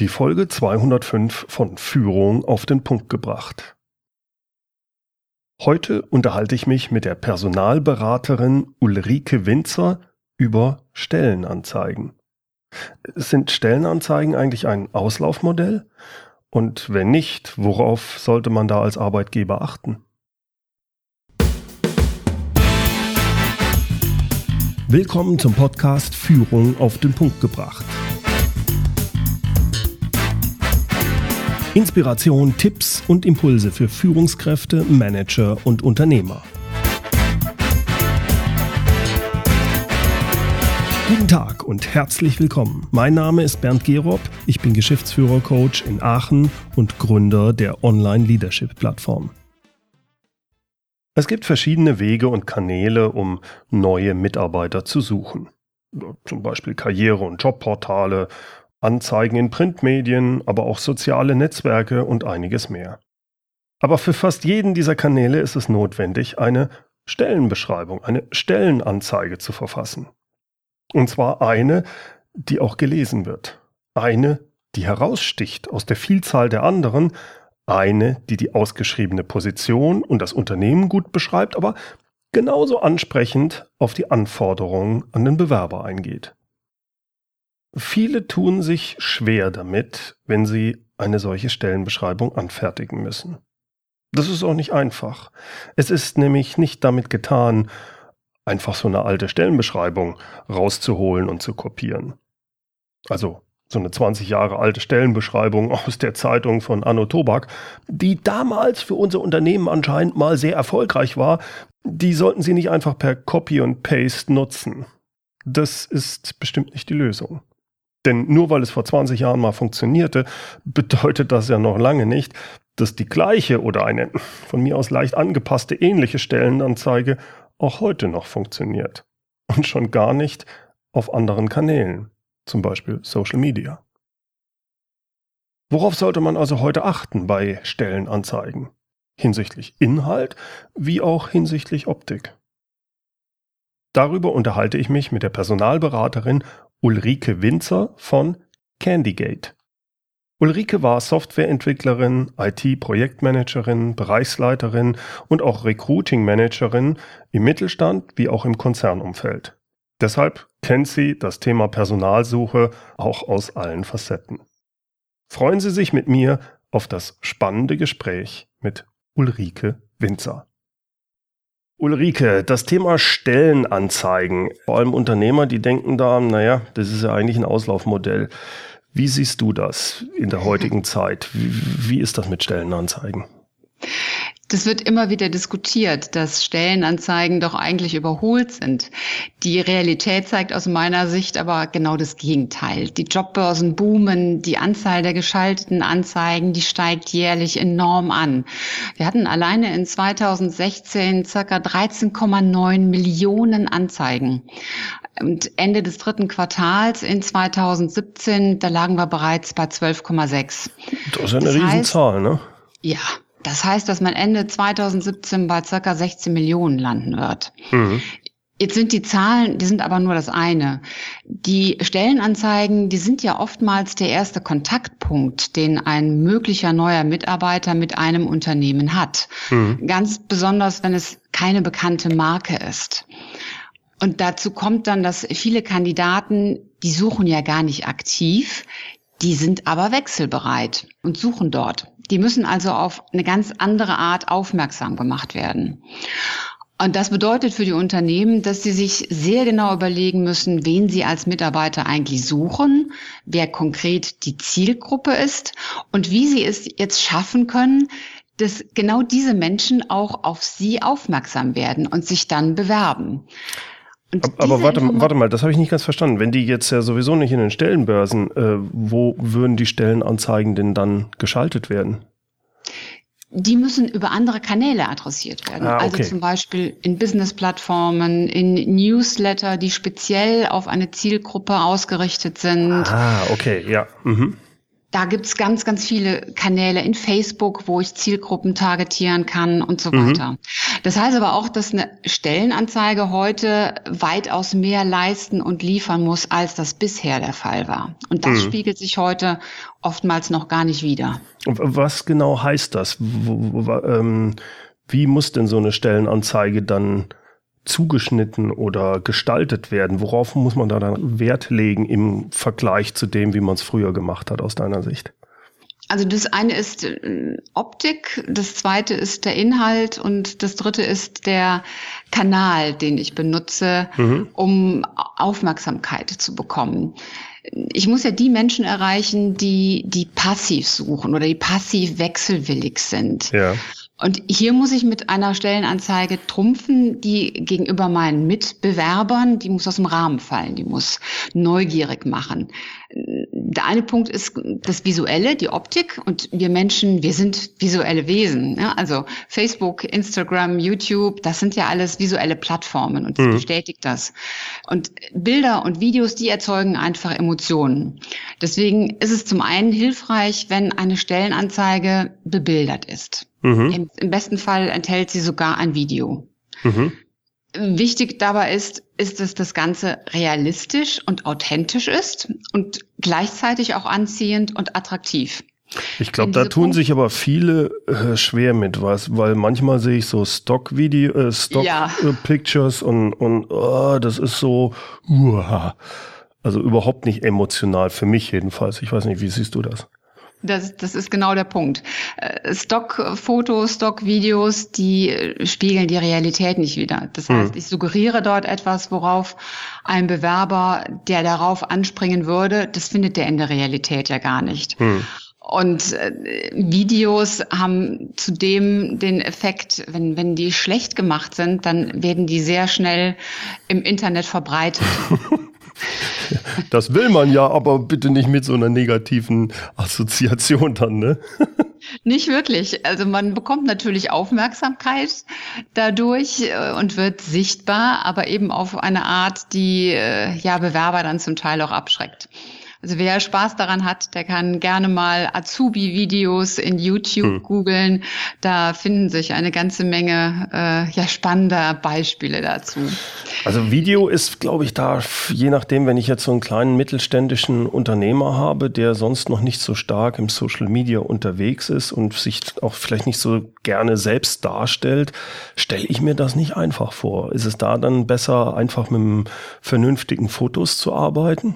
Die Folge 205 von Führung auf den Punkt gebracht. Heute unterhalte ich mich mit der Personalberaterin Ulrike Winzer über Stellenanzeigen. Sind Stellenanzeigen eigentlich ein Auslaufmodell? Und wenn nicht, worauf sollte man da als Arbeitgeber achten? Willkommen zum Podcast Führung auf den Punkt gebracht. Inspiration, Tipps und Impulse für Führungskräfte, Manager und Unternehmer. Guten Tag und herzlich willkommen. Mein Name ist Bernd Gerob, ich bin Geschäftsführer-Coach in Aachen und Gründer der Online-Leadership-Plattform. Es gibt verschiedene Wege und Kanäle, um neue Mitarbeiter zu suchen. Zum Beispiel Karriere- und Jobportale Anzeigen in Printmedien, aber auch soziale Netzwerke und einiges mehr. Aber für fast jeden dieser Kanäle ist es notwendig, eine Stellenbeschreibung, eine Stellenanzeige zu verfassen. Und zwar eine, die auch gelesen wird. Eine, die heraussticht aus der Vielzahl der anderen, eine, die die ausgeschriebene Position und das Unternehmen gut beschreibt, aber genauso ansprechend auf die Anforderungen an den Bewerber eingeht. Viele tun sich schwer damit, wenn sie eine solche Stellenbeschreibung anfertigen müssen. Das ist auch nicht einfach. Es ist nämlich nicht damit getan, einfach so eine alte Stellenbeschreibung rauszuholen und zu kopieren. Also so eine 20 Jahre alte Stellenbeschreibung aus der Zeitung von Anno Tobak, die damals für unser Unternehmen anscheinend mal sehr erfolgreich war, die sollten Sie nicht einfach per Copy und Paste nutzen. Das ist bestimmt nicht die Lösung. Denn nur weil es vor 20 Jahren mal funktionierte, bedeutet das ja noch lange nicht, dass die gleiche oder eine von mir aus leicht angepasste ähnliche Stellenanzeige auch heute noch funktioniert. Und schon gar nicht auf anderen Kanälen, zum Beispiel Social Media. Worauf sollte man also heute achten bei Stellenanzeigen? Hinsichtlich Inhalt wie auch hinsichtlich Optik. Darüber unterhalte ich mich mit der Personalberaterin Ulrike Winzer von Candygate. Ulrike war Softwareentwicklerin, IT-Projektmanagerin, Bereichsleiterin und auch Recruiting-Managerin im Mittelstand wie auch im Konzernumfeld. Deshalb kennt sie das Thema Personalsuche auch aus allen Facetten. Freuen Sie sich mit mir auf das spannende Gespräch mit Ulrike Winzer. Ulrike, das Thema Stellenanzeigen, vor allem Unternehmer, die denken da, naja, das ist ja eigentlich ein Auslaufmodell. Wie siehst du das in der heutigen Zeit? Wie, wie ist das mit Stellenanzeigen? Das wird immer wieder diskutiert, dass Stellenanzeigen doch eigentlich überholt sind. Die Realität zeigt aus meiner Sicht aber genau das Gegenteil. Die Jobbörsen boomen, die Anzahl der geschalteten Anzeigen, die steigt jährlich enorm an. Wir hatten alleine in 2016 circa 13,9 Millionen Anzeigen. Und Ende des dritten Quartals in 2017, da lagen wir bereits bei 12,6. Das ist eine das Riesenzahl, ne? Ja, das heißt, dass man Ende 2017 bei circa 16 Millionen landen wird. Mhm. Jetzt sind die Zahlen, die sind aber nur das eine. Die Stellenanzeigen, die sind ja oftmals der erste Kontaktpunkt, den ein möglicher neuer Mitarbeiter mit einem Unternehmen hat. Mhm. Ganz besonders, wenn es keine bekannte Marke ist. Und dazu kommt dann, dass viele Kandidaten, die suchen ja gar nicht aktiv, die sind aber wechselbereit und suchen dort. Die müssen also auf eine ganz andere Art aufmerksam gemacht werden. Und das bedeutet für die Unternehmen, dass sie sich sehr genau überlegen müssen, wen sie als Mitarbeiter eigentlich suchen, wer konkret die Zielgruppe ist und wie sie es jetzt schaffen können, dass genau diese Menschen auch auf sie aufmerksam werden und sich dann bewerben. Aber warte, warte mal, das habe ich nicht ganz verstanden. Wenn die jetzt ja sowieso nicht in den Stellenbörsen, äh, wo würden die Stellenanzeigen denn dann geschaltet werden? Die müssen über andere Kanäle adressiert werden. Ah, also okay. Also zum Beispiel in Business-Plattformen, in Newsletter, die speziell auf eine Zielgruppe ausgerichtet sind. Ah, okay, ja. Mhm. Da gibt's ganz, ganz viele Kanäle in Facebook, wo ich Zielgruppen targetieren kann und so mhm. weiter. Das heißt aber auch, dass eine Stellenanzeige heute weitaus mehr leisten und liefern muss, als das bisher der Fall war. Und das mhm. spiegelt sich heute oftmals noch gar nicht wieder. Was genau heißt das? Ähm, wie muss denn so eine Stellenanzeige dann zugeschnitten oder gestaltet werden? Worauf muss man da dann Wert legen im Vergleich zu dem, wie man es früher gemacht hat, aus deiner Sicht? Also das eine ist äh, Optik, das zweite ist der Inhalt und das dritte ist der Kanal, den ich benutze, mhm. um Aufmerksamkeit zu bekommen. Ich muss ja die Menschen erreichen, die, die passiv suchen oder die passiv wechselwillig sind. Ja. Und hier muss ich mit einer Stellenanzeige trumpfen, die gegenüber meinen Mitbewerbern, die muss aus dem Rahmen fallen, die muss neugierig machen. Der eine Punkt ist das Visuelle, die Optik. Und wir Menschen, wir sind visuelle Wesen. Ne? Also Facebook, Instagram, YouTube, das sind ja alles visuelle Plattformen und das mhm. bestätigt das. Und Bilder und Videos, die erzeugen einfach Emotionen. Deswegen ist es zum einen hilfreich, wenn eine Stellenanzeige bebildert ist. Mhm. Im, Im, besten Fall enthält sie sogar ein Video. Mhm. Wichtig dabei ist, ist, dass das Ganze realistisch und authentisch ist und gleichzeitig auch anziehend und attraktiv. Ich glaube, da tun Punkt sich aber viele äh, schwer mit, was, weil manchmal sehe ich so Stock-Video, äh, Stock-Pictures ja. äh, und, und oh, das ist so, uah, also überhaupt nicht emotional für mich jedenfalls. Ich weiß nicht, wie siehst du das? Das, das ist genau der Punkt. Äh, Stockfotos, Stockvideos, die äh, spiegeln die Realität nicht wieder. Das heißt, hm. ich suggeriere dort etwas, worauf ein Bewerber, der darauf anspringen würde, das findet der in der Realität ja gar nicht. Hm. Und äh, Videos haben zudem den Effekt, wenn, wenn die schlecht gemacht sind, dann werden die sehr schnell im Internet verbreitet. Das will man ja, aber bitte nicht mit so einer negativen Assoziation dann, ne? Nicht wirklich. Also man bekommt natürlich Aufmerksamkeit dadurch äh, und wird sichtbar, aber eben auf eine Art, die äh, ja Bewerber dann zum Teil auch abschreckt. Also wer Spaß daran hat, der kann gerne mal Azubi-Videos in YouTube hm. googeln. Da finden sich eine ganze Menge äh, ja, spannender Beispiele dazu. Also Video ist, glaube ich, da, je nachdem, wenn ich jetzt so einen kleinen mittelständischen Unternehmer habe, der sonst noch nicht so stark im Social Media unterwegs ist und sich auch vielleicht nicht so gerne selbst darstellt, stelle ich mir das nicht einfach vor. Ist es da dann besser, einfach mit vernünftigen Fotos zu arbeiten?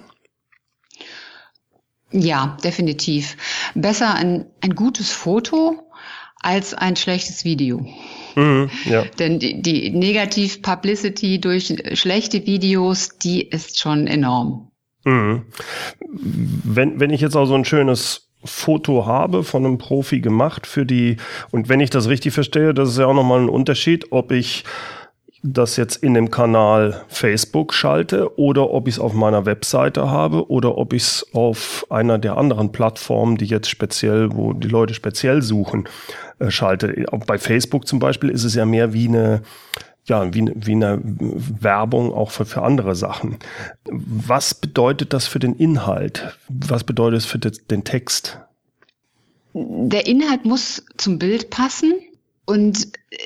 Ja, definitiv. Besser ein, ein gutes Foto als ein schlechtes Video. Mhm, ja. Denn die, die Negativ-Publicity durch schlechte Videos, die ist schon enorm. Mhm. Wenn, wenn ich jetzt auch so ein schönes Foto habe von einem Profi gemacht für die, und wenn ich das richtig verstehe, das ist ja auch nochmal ein Unterschied, ob ich das jetzt in dem Kanal Facebook schalte oder ob ich es auf meiner Webseite habe oder ob ich es auf einer der anderen Plattformen, die jetzt speziell, wo die Leute speziell suchen, äh, schalte. Bei Facebook zum Beispiel ist es ja mehr wie eine ja, wie, wie eine Werbung auch für, für andere Sachen. Was bedeutet das für den Inhalt? Was bedeutet es für den Text? Der Inhalt muss zum Bild passen und äh,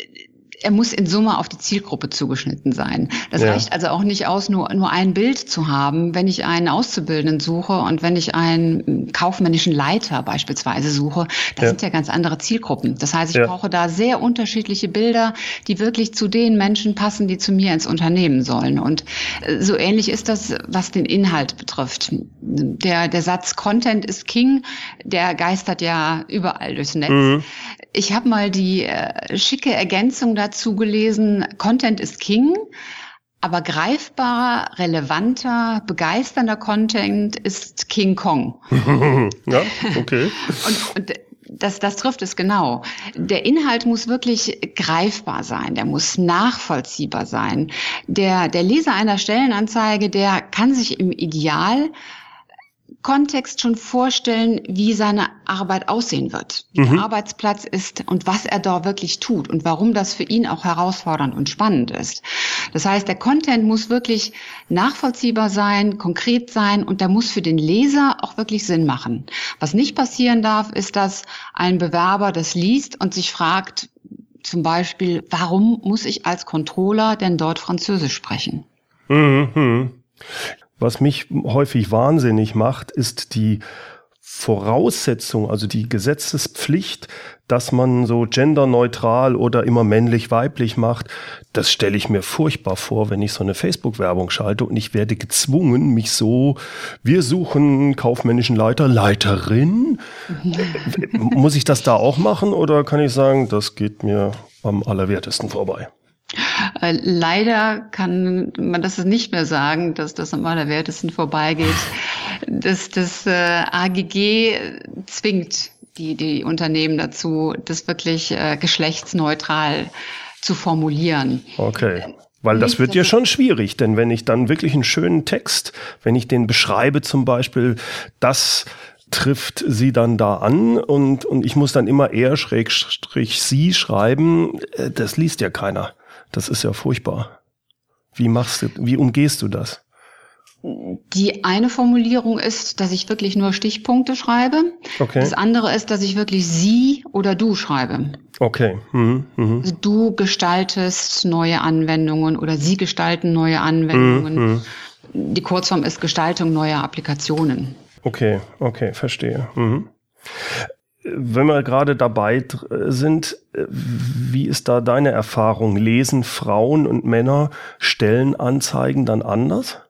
er muss in Summe auf die Zielgruppe zugeschnitten sein. Das ja. reicht also auch nicht aus, nur, nur ein Bild zu haben. Wenn ich einen Auszubildenden suche und wenn ich einen kaufmännischen Leiter beispielsweise suche, das ja. sind ja ganz andere Zielgruppen. Das heißt, ich ja. brauche da sehr unterschiedliche Bilder, die wirklich zu den Menschen passen, die zu mir ins Unternehmen sollen. Und äh, so ähnlich ist das, was den Inhalt betrifft. Der, der Satz Content is King, der geistert ja überall durchs Netz. Mhm. Ich habe mal die äh, schicke Ergänzung dazu gelesen, Content ist King, aber greifbarer, relevanter, begeisternder Content ist King Kong. ja, okay. und, und das, das trifft es genau. Der Inhalt muss wirklich greifbar sein, der muss nachvollziehbar sein. Der, der Leser einer Stellenanzeige, der kann sich im Ideal Kontext schon vorstellen, wie seine Arbeit aussehen wird, wie mhm. der Arbeitsplatz ist und was er da wirklich tut und warum das für ihn auch herausfordernd und spannend ist. Das heißt, der Content muss wirklich nachvollziehbar sein, konkret sein und der muss für den Leser auch wirklich Sinn machen. Was nicht passieren darf, ist, dass ein Bewerber das liest und sich fragt, zum Beispiel, warum muss ich als Controller denn dort Französisch sprechen? Mhm. Was mich häufig wahnsinnig macht, ist die Voraussetzung, also die Gesetzespflicht, dass man so genderneutral oder immer männlich-weiblich macht, das stelle ich mir furchtbar vor, wenn ich so eine Facebook-Werbung schalte und ich werde gezwungen, mich so, wir suchen kaufmännischen Leiter, Leiterin. Muss ich das da auch machen oder kann ich sagen, das geht mir am allerwertesten vorbei? Äh, leider kann man das nicht mehr sagen, dass das am allerwertesten vorbeigeht. Das, das äh, AGG zwingt die, die Unternehmen dazu, das wirklich äh, geschlechtsneutral zu formulieren. Okay. Weil das wird ja schon schwierig, denn wenn ich dann wirklich einen schönen Text, wenn ich den beschreibe zum Beispiel, das trifft sie dann da an und, und ich muss dann immer eher schrägstrich sie schreiben, äh, das liest ja keiner. Das ist ja furchtbar. Wie machst du, wie umgehst du das? Die eine Formulierung ist, dass ich wirklich nur Stichpunkte schreibe. Okay. Das andere ist, dass ich wirklich sie oder du schreibe. Okay. Mhm. Mhm. Also du gestaltest neue Anwendungen oder sie gestalten neue Anwendungen. Mhm. mhm. Die Kurzform ist Gestaltung neuer Applikationen. Okay, okay, verstehe. Wenn wir gerade dabei sind, wie ist da deine Erfahrung? Lesen Frauen und Männer Stellenanzeigen dann anders?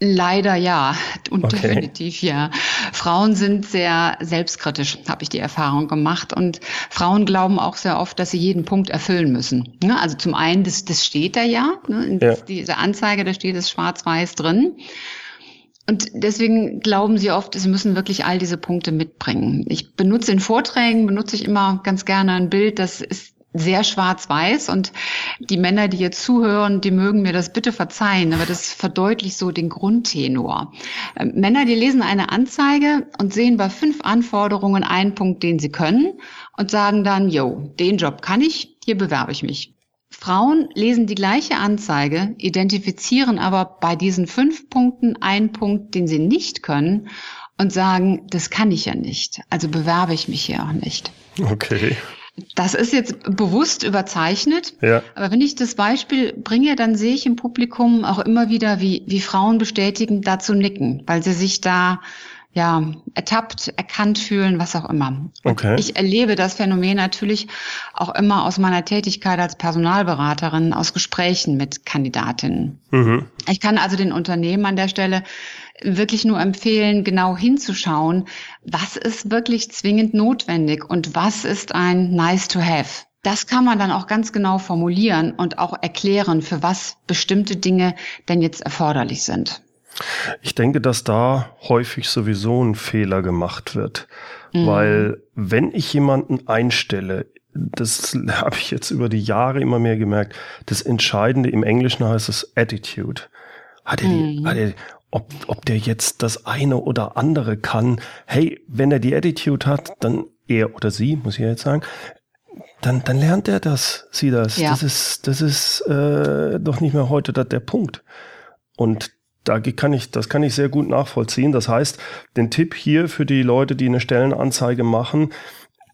Leider ja und okay. definitiv ja. Frauen sind sehr selbstkritisch, habe ich die Erfahrung gemacht. Und Frauen glauben auch sehr oft, dass sie jeden Punkt erfüllen müssen. Also zum einen, das, das steht da ja, ne, in ja. dieser Anzeige, da steht es schwarz-weiß drin. Und deswegen glauben sie oft, sie müssen wirklich all diese Punkte mitbringen. Ich benutze in Vorträgen, benutze ich immer ganz gerne ein Bild, das ist sehr schwarz-weiß und die Männer, die jetzt zuhören, die mögen mir das bitte verzeihen, aber das verdeutlicht so den Grundtenor. Ähm, Männer, die lesen eine Anzeige und sehen bei fünf Anforderungen einen Punkt, den sie können und sagen dann, yo, den Job kann ich, hier bewerbe ich mich. Frauen lesen die gleiche Anzeige, identifizieren aber bei diesen fünf Punkten einen Punkt, den sie nicht können und sagen, das kann ich ja nicht, also bewerbe ich mich hier auch nicht. Okay. Das ist jetzt bewusst überzeichnet, ja. aber wenn ich das Beispiel bringe, dann sehe ich im Publikum auch immer wieder, wie, wie Frauen bestätigen, dazu nicken, weil sie sich da ja, ertappt, erkannt fühlen, was auch immer. Okay. Ich erlebe das Phänomen natürlich auch immer aus meiner Tätigkeit als Personalberaterin, aus Gesprächen mit Kandidatinnen. Mhm. Ich kann also den Unternehmen an der Stelle wirklich nur empfehlen, genau hinzuschauen, was ist wirklich zwingend notwendig und was ist ein nice to have. Das kann man dann auch ganz genau formulieren und auch erklären, für was bestimmte Dinge denn jetzt erforderlich sind. Ich denke, dass da häufig sowieso ein Fehler gemacht wird, mhm. weil wenn ich jemanden einstelle, das habe ich jetzt über die Jahre immer mehr gemerkt, das Entscheidende im Englischen heißt es Attitude. Hat er die, mhm. hat er, ob, ob der jetzt das eine oder andere kann, hey, wenn er die Attitude hat, dann er oder sie, muss ich jetzt sagen, dann, dann lernt er das, sie das. Ja. Das ist, das ist äh, doch nicht mehr heute der Punkt. Und da kann ich, das kann ich sehr gut nachvollziehen. Das heißt, den Tipp hier für die Leute, die eine Stellenanzeige machen,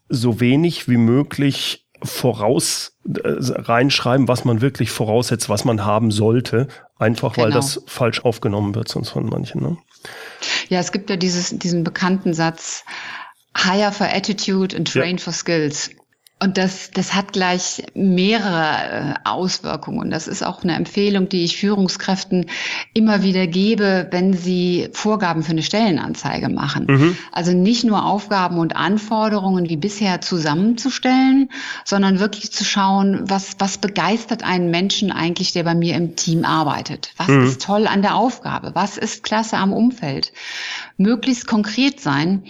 so wenig wie möglich voraus äh, reinschreiben, was man wirklich voraussetzt, was man haben sollte, einfach genau. weil das falsch aufgenommen wird sonst von manchen. Ne? Ja, es gibt ja dieses, diesen bekannten Satz, hire for attitude and train ja. for skills. Und das, das hat gleich mehrere äh, Auswirkungen. Das ist auch eine Empfehlung, die ich Führungskräften immer wieder gebe, wenn sie Vorgaben für eine Stellenanzeige machen. Mhm. Also nicht nur Aufgaben und Anforderungen wie bisher zusammenzustellen, sondern wirklich zu schauen, was, was begeistert einen Menschen eigentlich, der bei mir im Team arbeitet? Was mhm. ist toll an der Aufgabe? Was ist klasse am Umfeld? Möglichst konkret sein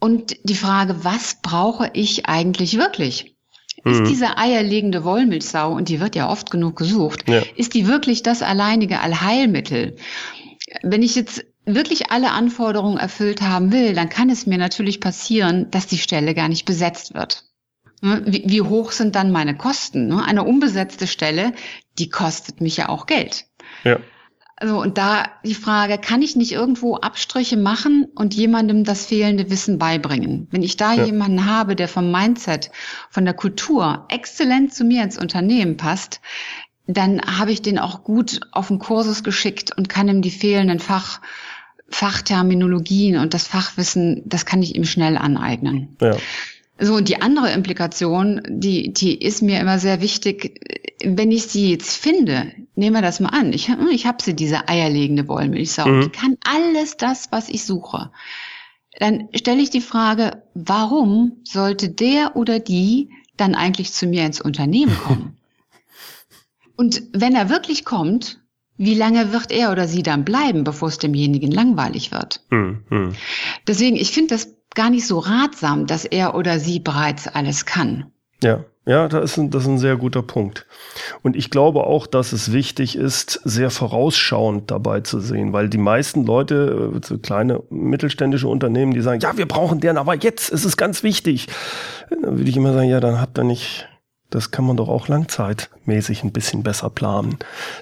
und die Frage, was brauche ich eigentlich wirklich? Ist mhm. diese eierlegende Wollmilchsau, und die wird ja oft genug gesucht, ja. ist die wirklich das alleinige Allheilmittel? Wenn ich jetzt wirklich alle Anforderungen erfüllt haben will, dann kann es mir natürlich passieren, dass die Stelle gar nicht besetzt wird. Ne, wie, hoch sind dann meine Kosten? Ne? Eine unbesetzte Stelle, die kostet mich ja auch Geld. Ja. Also und da die Frage, kann ich nicht irgendwo Abstriche machen und jemandem das fehlende Wissen beibringen? Wenn ich da ja. jemanden habe, der vom Mindset, von der Kultur exzellent zu mir ins Unternehmen passt, dann habe ich den auch gut auf den Kursus geschickt und kann ihm die fehlenden Fach, Fachterminologien und das Fachwissen, das kann ich ihm schnell aneignen. Ja. So, und die andere Implikation, die, die ist mir immer sehr wichtig, wenn ich sie jetzt finde, nehmen wir das mal an, ich, ich habe sie, diese eierlegende Wollmilchsau, mhm. die kann alles das, was ich suche. Dann stelle ich die Frage, warum sollte der oder die dann eigentlich zu mir ins Unternehmen kommen? und wenn er wirklich kommt, wie lange wird er oder sie dann bleiben, bevor es demjenigen langweilig wird? Mhm. Deswegen, ich finde das gar nicht so ratsam, dass er oder sie bereits alles kann. Ja, ja, das ist, ein, das ist ein sehr guter Punkt. Und ich glaube auch, dass es wichtig ist, sehr vorausschauend dabei zu sehen, weil die meisten Leute, äh, so kleine mittelständische Unternehmen, die sagen, ja, wir brauchen den, aber jetzt ist es ganz wichtig. Dann würde ich immer sagen, ja, dann habt ihr nicht das kann man doch auch langzeitmäßig ein bisschen besser planen.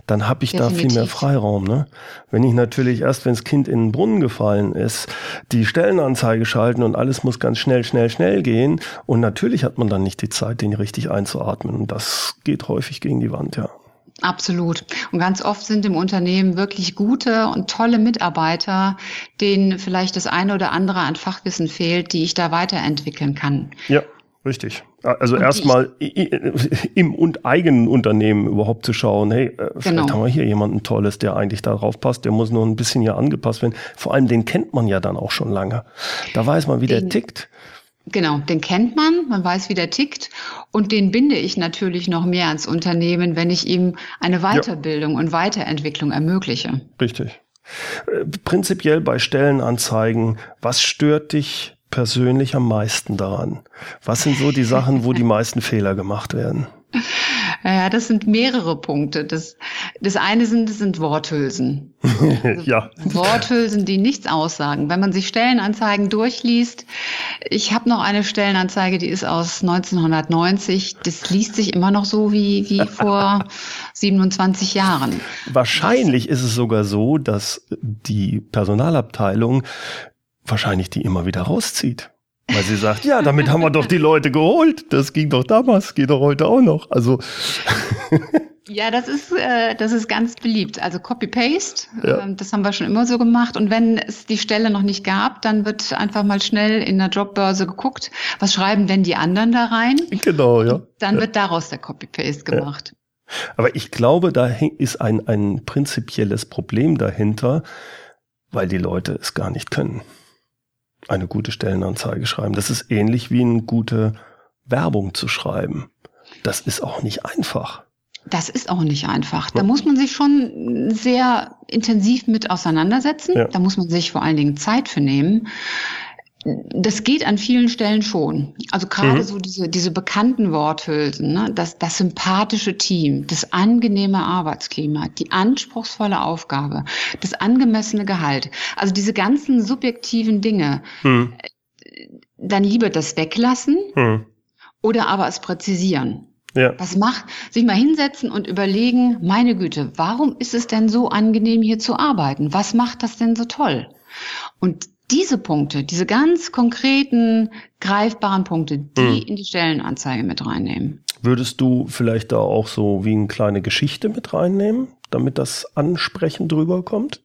Dann habe ich Definitiv. da viel mehr Freiraum. Ne? Wenn ich natürlich erst, wenn das Kind in den Brunnen gefallen ist, die Stellenanzeige schalten und alles muss ganz schnell, schnell, schnell gehen. Und natürlich hat man dann nicht die Zeit, den richtig einzuatmen. Und das geht häufig gegen die Wand, ja. Absolut. Und ganz oft sind im Unternehmen wirklich gute und tolle Mitarbeiter, denen vielleicht das eine oder andere an Fachwissen fehlt, die ich da weiterentwickeln kann. Ja, richtig. Also erstmal im und eigenen Unternehmen überhaupt zu schauen, hey, äh, vielleicht genau. haben wir hier jemanden Tolles, der eigentlich darauf passt, der muss nur ein bisschen hier angepasst werden. Vor allem den kennt man ja dann auch schon lange. Da weiß man, wie den, der tickt. Genau, den kennt man, man weiß, wie der tickt und den binde ich natürlich noch mehr ans Unternehmen, wenn ich ihm eine Weiterbildung ja. und Weiterentwicklung ermögliche. Richtig. Äh, prinzipiell bei Stellenanzeigen, was stört dich persönlich am meisten daran? Was sind so die Sachen, wo die meisten Fehler gemacht werden? Ja, das sind mehrere Punkte. Das, das eine sind, das sind Worthülsen. Also ja. Worthülsen, die nichts aussagen. Wenn man sich Stellenanzeigen durchliest, ich habe noch eine Stellenanzeige, die ist aus 1990. Das liest sich immer noch so wie, wie vor 27 Jahren. Wahrscheinlich Was? ist es sogar so, dass die Personalabteilung wahrscheinlich die immer wieder rauszieht. Weil sie sagt, ja, damit haben wir doch die Leute geholt. Das ging doch damals, geht doch heute auch noch. Also. Ja, das ist, äh, das ist ganz beliebt. Also Copy-Paste, ja. ähm, das haben wir schon immer so gemacht. Und wenn es die Stelle noch nicht gab, dann wird einfach mal schnell in der Jobbörse geguckt, was schreiben denn die anderen da rein? Genau, ja. Und dann ja. wird daraus der Copy-Paste gemacht. Ja. Aber ich glaube, da ist ein, ein prinzipielles Problem dahinter, weil die Leute es gar nicht können eine gute Stellenanzeige schreiben. Das ist ähnlich wie eine gute Werbung zu schreiben. Das ist auch nicht einfach. Das ist auch nicht einfach. Da muss man sich schon sehr intensiv mit auseinandersetzen. Ja. Da muss man sich vor allen Dingen Zeit für nehmen. Das geht an vielen Stellen schon. Also gerade mhm. so diese, diese bekannten Worthülsen, ne? das, das sympathische Team, das angenehme Arbeitsklima, die anspruchsvolle Aufgabe, das angemessene Gehalt. Also diese ganzen subjektiven Dinge, mhm. dann lieber das weglassen mhm. oder aber es präzisieren. Ja. Was macht, sich mal hinsetzen und überlegen, meine Güte, warum ist es denn so angenehm hier zu arbeiten? Was macht das denn so toll? Und diese Punkte, diese ganz konkreten, greifbaren Punkte, die hm. in die Stellenanzeige mit reinnehmen. Würdest du vielleicht da auch so wie eine kleine Geschichte mit reinnehmen, damit das ansprechend drüber kommt?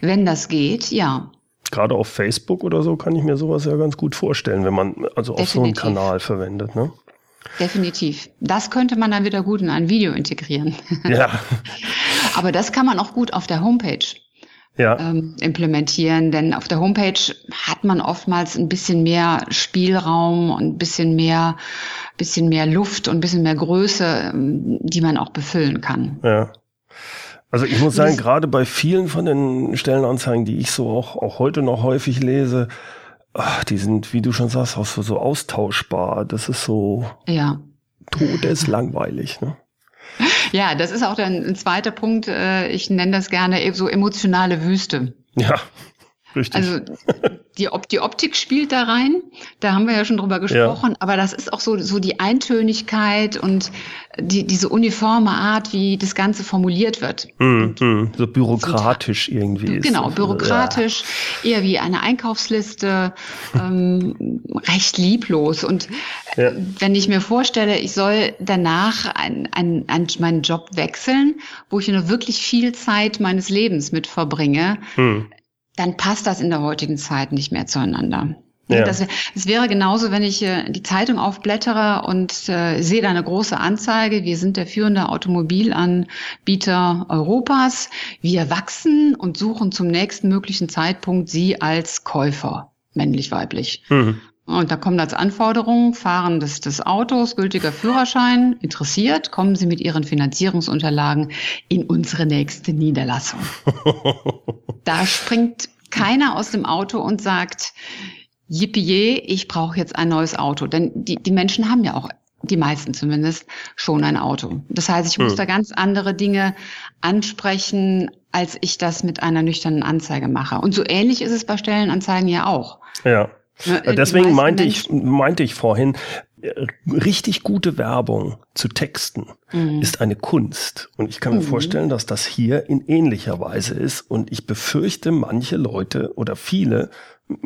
Wenn das geht, ja. Gerade auf Facebook oder so kann ich mir sowas ja ganz gut vorstellen, wenn man also auf so einen Kanal verwendet, ne? Definitiv. Das könnte man dann wieder gut in ein Video integrieren. Ja. Aber das kann man auch gut auf der Homepage ja. ähm, implementieren. Denn auf der Homepage hat man oftmals ein bisschen mehr Spielraum und ein bisschen mehr, bisschen mehr Luft und ein bisschen mehr Größe, ähm, die man auch befüllen kann. Ja. Also ich muss sagen, gerade bei vielen von den Stellenanzeigen, die ich so auch, auch heute noch häufig lese, ach, die sind, wie du schon sagst, auch so, so austauschbar. Das ist so ja. todeslangweilig. Ne? Ja, das ist auch dann ein zweiter Punkt. Äh, ich nenne das gerne so emotionale Wüste. Ja, richtig. Also die, Op die Optik spielt da rein. Da haben wir ja schon drüber gesprochen. Ja. Aber das ist auch so, so die Eintönigkeit und die, diese uniforme Art, wie das Ganze formuliert wird. Mm, mm, so bürokratisch so, irgendwie. Genau, bürokratisch, ja. eher wie eine Einkaufsliste, ähm, recht lieblos. Und ja. wenn ich mir vorstelle, ich soll danach ein, ein, ein, meinen Job wechseln, wo ich nur wirklich viel Zeit meines Lebens mit verbringe, mm dann passt das in der heutigen Zeit nicht mehr zueinander. Ja. Das, das, wäre genauso, wenn ich äh, die Zeitung aufblättere und äh, sehe da eine große Anzeige. Wir sind der führende Automobilanbieter Europas. Wir wachsen und suchen zum nächsten möglichen Zeitpunkt Sie als Käufer, männlich, weiblich. Mhm. Und da kommt als Anforderung Fahren des, des Autos, gültiger Führerschein, interessiert, kommen Sie mit Ihren Finanzierungsunterlagen in unsere nächste Niederlassung. da springt keiner aus dem Auto und sagt, yippie, ich brauche jetzt ein neues Auto. Denn die, die Menschen haben ja auch, die meisten zumindest, schon ein Auto. Das heißt, ich muss hm. da ganz andere Dinge ansprechen, als ich das mit einer nüchternen Anzeige mache. Und so ähnlich ist es bei Stellenanzeigen ja auch. Ja. Äh, deswegen meinte ich, meinte ich vorhin, äh, richtig gute Werbung zu texten mhm. ist eine Kunst. Und ich kann mir mhm. vorstellen, dass das hier in ähnlicher Weise ist. Und ich befürchte, manche Leute oder viele,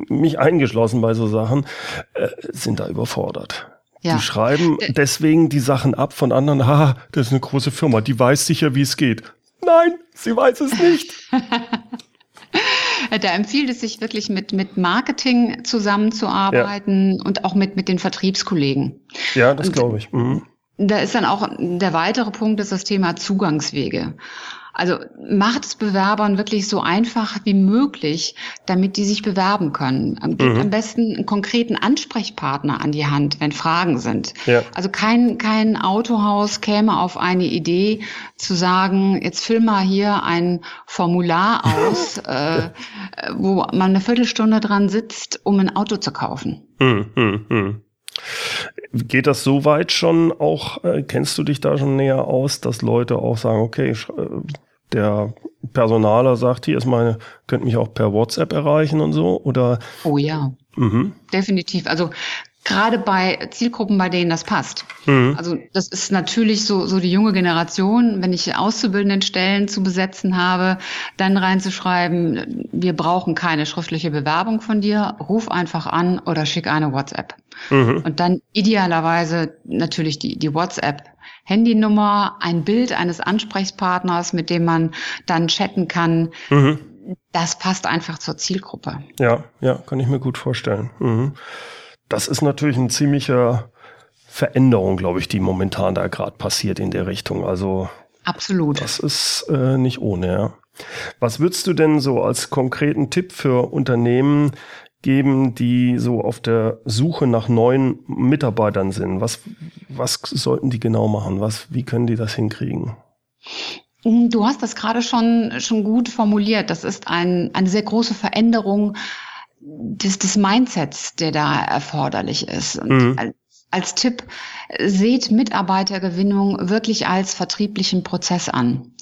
mich eingeschlossen bei so Sachen, äh, sind da überfordert. Ja. Die schreiben deswegen die Sachen ab von anderen, ha, das ist eine große Firma, die weiß sicher, wie es geht. Nein, sie weiß es nicht. Da empfiehlt es sich wirklich mit, mit Marketing zusammenzuarbeiten ja. und auch mit, mit den Vertriebskollegen. Ja, das glaube ich. Mhm. Da ist dann auch der weitere Punkt, ist das Thema Zugangswege. Also macht es Bewerbern wirklich so einfach wie möglich, damit die sich bewerben können. Gebt mhm. am besten einen konkreten Ansprechpartner an die Hand, wenn Fragen sind. Ja. Also kein, kein Autohaus käme auf eine Idee zu sagen, jetzt füll mal hier ein Formular aus, äh, wo man eine Viertelstunde dran sitzt, um ein Auto zu kaufen. Mhm. Mhm. Geht das so weit schon auch, äh, kennst du dich da schon näher aus, dass Leute auch sagen, okay, äh, der Personaler sagt, hier ist meine, könnt mich auch per WhatsApp erreichen und so, oder? Oh ja. Mhm. Definitiv. Also gerade bei Zielgruppen, bei denen das passt. Mhm. Also das ist natürlich so, so die junge Generation, wenn ich auszubildenden Stellen zu besetzen habe, dann reinzuschreiben, wir brauchen keine schriftliche Bewerbung von dir, ruf einfach an oder schick eine WhatsApp. Mhm. Und dann idealerweise natürlich die, die WhatsApp Handynummer, ein Bild eines Ansprechpartners, mit dem man dann chatten kann. Mhm. Das passt einfach zur Zielgruppe. Ja, ja, kann ich mir gut vorstellen. Mhm. Das ist natürlich ein ziemlicher Veränderung, glaube ich, die momentan da gerade passiert in der Richtung. Also absolut. Das ist äh, nicht ohne. Ja. Was würdest du denn so als konkreten Tipp für Unternehmen geben, die so auf der Suche nach neuen Mitarbeitern sind? Was, was sollten die genau machen? Was, wie können die das hinkriegen? Du hast das gerade schon, schon gut formuliert. Das ist ein, eine sehr große Veränderung des, des Mindsets, der da erforderlich ist. Mhm. als, als Tipp, seht Mitarbeitergewinnung wirklich als vertrieblichen Prozess an.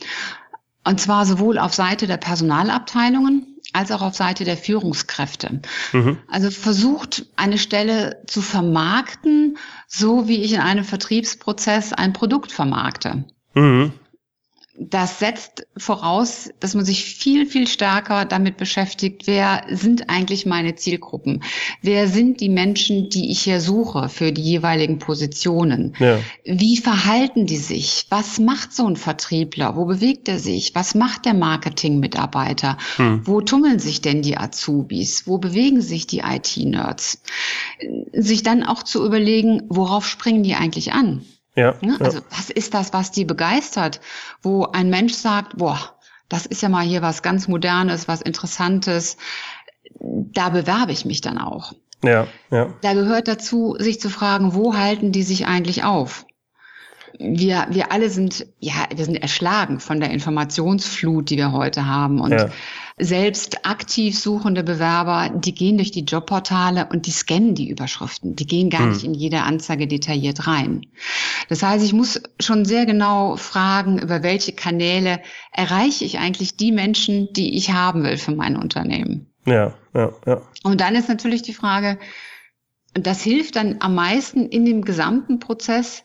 Und zwar sowohl auf Seite der Personalabteilungen als auch auf Seite der Führungskräfte. Mhm. Also versucht eine Stelle zu vermarkten, so wie ich in einem Vertriebsprozess ein Produkt vermarkte. Mhm das setzt voraus, dass man sich viel, viel stärker damit beschäftigt, wer sind eigentlich meine Zielgruppen? Wer sind die Menschen, die ich hier suche für die jeweiligen Positionen? Ja. Wie verhalten die sich? Was macht so ein Vertriebler? Wo bewegt er sich? Was macht der Marketing-Mitarbeiter? Hm. Wo tummeln sich denn die Azubis? Wo bewegen sich die IT-Nerds? Sich dann auch zu überlegen, worauf springen die eigentlich an? Ja, ne? Also ja. was ist das, was die begeistert? Wo ein Mensch sagt, boah, das ist ja mal hier was ganz Modernes, was Interessantes. Da bewerbe ich mich dann auch. Ja, ja. Da gehört dazu, sich zu fragen, wo halten die sich eigentlich auf? Wir, wir alle sind, ja, wir sind erschlagen von der Informationsflut, die wir heute haben. Und ja. selbst aktiv suchende Bewerber, die gehen durch die Jobportale und die scannen die Überschriften. Die gehen gar hm. nicht in jede Anzeige detailliert rein. Das heißt, ich muss schon sehr genau fragen, über welche Kanäle erreiche ich eigentlich die Menschen, die ich haben will für mein Unternehmen. Ja, ja, ja. Und dann ist natürlich die Frage, das hilft dann am meisten in dem gesamten Prozess,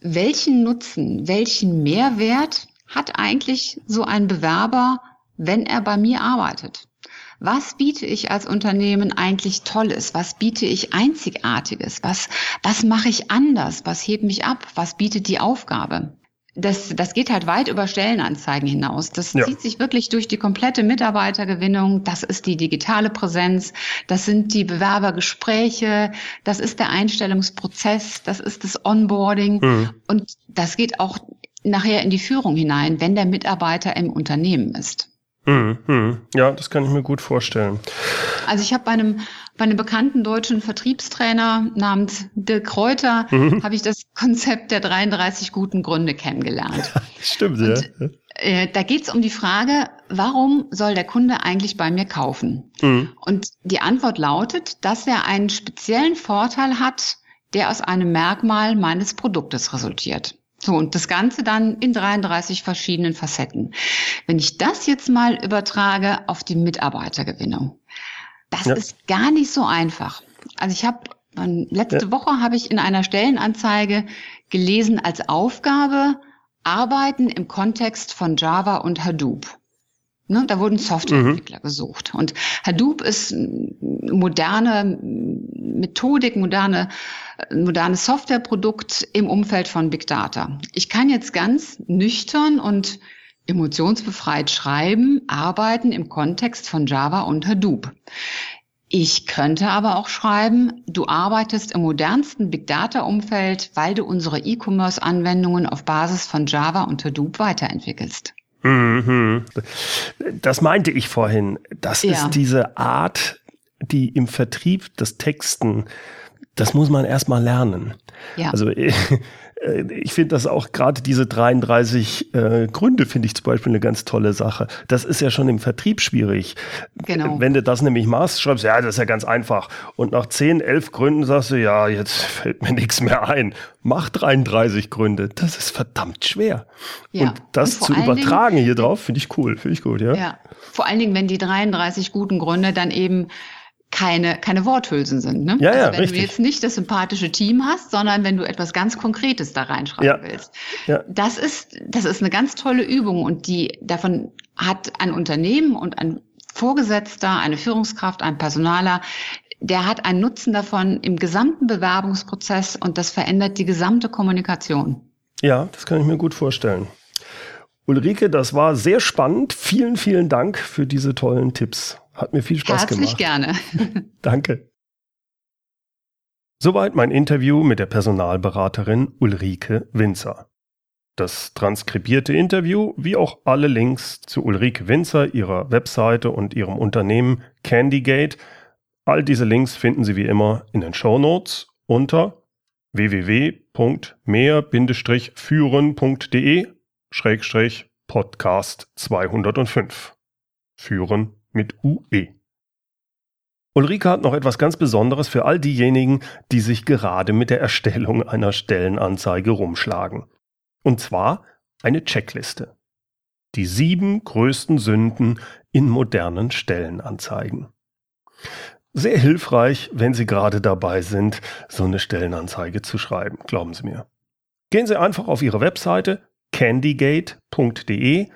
welchen Nutzen, welchen Mehrwert hat eigentlich so ein Bewerber, wenn er bei mir arbeitet? Was biete ich als Unternehmen eigentlich Tolles? Was biete ich Einzigartiges? Was, was mache ich anders? Was hebt mich ab? Was bietet die Aufgabe? Das, das geht halt weit über Stellenanzeigen hinaus. Das ja. zieht sich wirklich durch die komplette Mitarbeitergewinnung. Das ist die digitale Präsenz. Das sind die Bewerbergespräche. Das ist der Einstellungsprozess. Das ist das Onboarding. Mhm. Und das geht auch nachher in die Führung hinein, wenn der Mitarbeiter im Unternehmen ist. Mhm, mhm. Ja, das kann ich mir gut vorstellen. Also ich habe bei einem, bei einem bekannten deutschen Vertriebstrainer namens Dirk Kräuter, mhm. habe ich das Konzept der 33 guten Gründe kennengelernt. Stimmt, Und, ja. Äh, da geht es um die Frage, warum soll der Kunde eigentlich bei mir kaufen? Mhm. Und die Antwort lautet, dass er einen speziellen Vorteil hat, der aus einem Merkmal meines Produktes resultiert. So, und das Ganze dann in 33 verschiedenen Facetten. Wenn ich das jetzt mal übertrage auf die Mitarbeitergewinnung, das ja. ist gar nicht so einfach. Also ich habe letzte ja. Woche habe ich in einer Stellenanzeige gelesen als Aufgabe Arbeiten im Kontext von Java und Hadoop. Ne, da wurden Softwareentwickler mhm. gesucht. Und Hadoop ist moderne Methodik, moderne, modernes Softwareprodukt im Umfeld von Big Data. Ich kann jetzt ganz nüchtern und emotionsbefreit schreiben, arbeiten im Kontext von Java und Hadoop. Ich könnte aber auch schreiben, du arbeitest im modernsten Big Data Umfeld, weil du unsere E-Commerce Anwendungen auf Basis von Java und Hadoop weiterentwickelst. Mhm. Das meinte ich vorhin. Das ja. ist diese Art, die im Vertrieb das Texten, das muss man erstmal lernen. Ja. Also ich finde das auch gerade diese 33 äh, Gründe finde ich zum Beispiel eine ganz tolle Sache. Das ist ja schon im Vertrieb schwierig. Genau. Wenn du das nämlich machst, schreibst ja, das ist ja ganz einfach. Und nach 10, 11 Gründen sagst du, ja, jetzt fällt mir nichts mehr ein. Mach 33 Gründe. Das ist verdammt schwer. Ja. Und das Und zu übertragen Dingen, hier drauf, finde ich cool, finde ich gut, ja. Ja, vor allen Dingen, wenn die 33 guten Gründe dann eben keine, keine Worthülsen sind. Ne? Ja, also ja, wenn richtig. du jetzt nicht das sympathische Team hast, sondern wenn du etwas ganz Konkretes da reinschreiben ja. willst. Ja. Das ist, das ist eine ganz tolle Übung und die, davon hat ein Unternehmen und ein Vorgesetzter, eine Führungskraft, ein Personaler, der hat einen Nutzen davon im gesamten Bewerbungsprozess und das verändert die gesamte Kommunikation. Ja, das kann ich mir gut vorstellen. Ulrike, das war sehr spannend. Vielen, vielen Dank für diese tollen Tipps. Hat mir viel Spaß Herzlich gemacht. Herzlich gerne. Danke. Soweit mein Interview mit der Personalberaterin Ulrike Winzer. Das transkribierte Interview, wie auch alle Links zu Ulrike Winzer, ihrer Webseite und ihrem Unternehmen Candygate, all diese Links finden Sie wie immer in den Show Notes unter www.mehr-führen.de Podcast 205. Führen mit UE. Ulrike hat noch etwas ganz Besonderes für all diejenigen, die sich gerade mit der Erstellung einer Stellenanzeige rumschlagen. Und zwar eine Checkliste. Die sieben größten Sünden in modernen Stellenanzeigen. Sehr hilfreich, wenn Sie gerade dabei sind, so eine Stellenanzeige zu schreiben, glauben Sie mir. Gehen Sie einfach auf Ihre Webseite candygate.de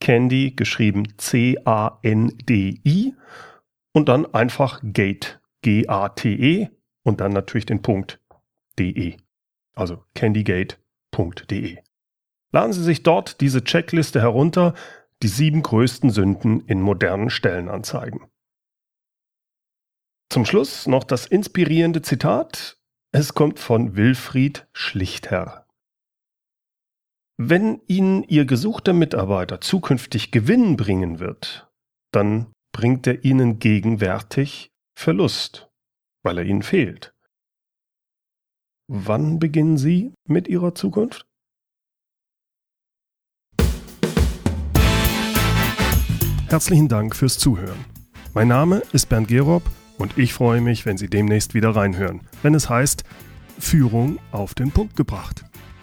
Candy geschrieben C-A-N-D-I und dann einfach Gate, G-A-T-E und dann natürlich den Punkt de. Also candygate.de. Laden Sie sich dort diese Checkliste herunter, die sieben größten Sünden in modernen Stellenanzeigen. Zum Schluss noch das inspirierende Zitat. Es kommt von Wilfried Schlichter. Wenn Ihnen Ihr gesuchter Mitarbeiter zukünftig Gewinn bringen wird, dann bringt er Ihnen gegenwärtig Verlust, weil er Ihnen fehlt. Wann beginnen Sie mit Ihrer Zukunft? Herzlichen Dank fürs Zuhören. Mein Name ist Bernd Gerob und ich freue mich, wenn Sie demnächst wieder reinhören, wenn es heißt Führung auf den Punkt gebracht.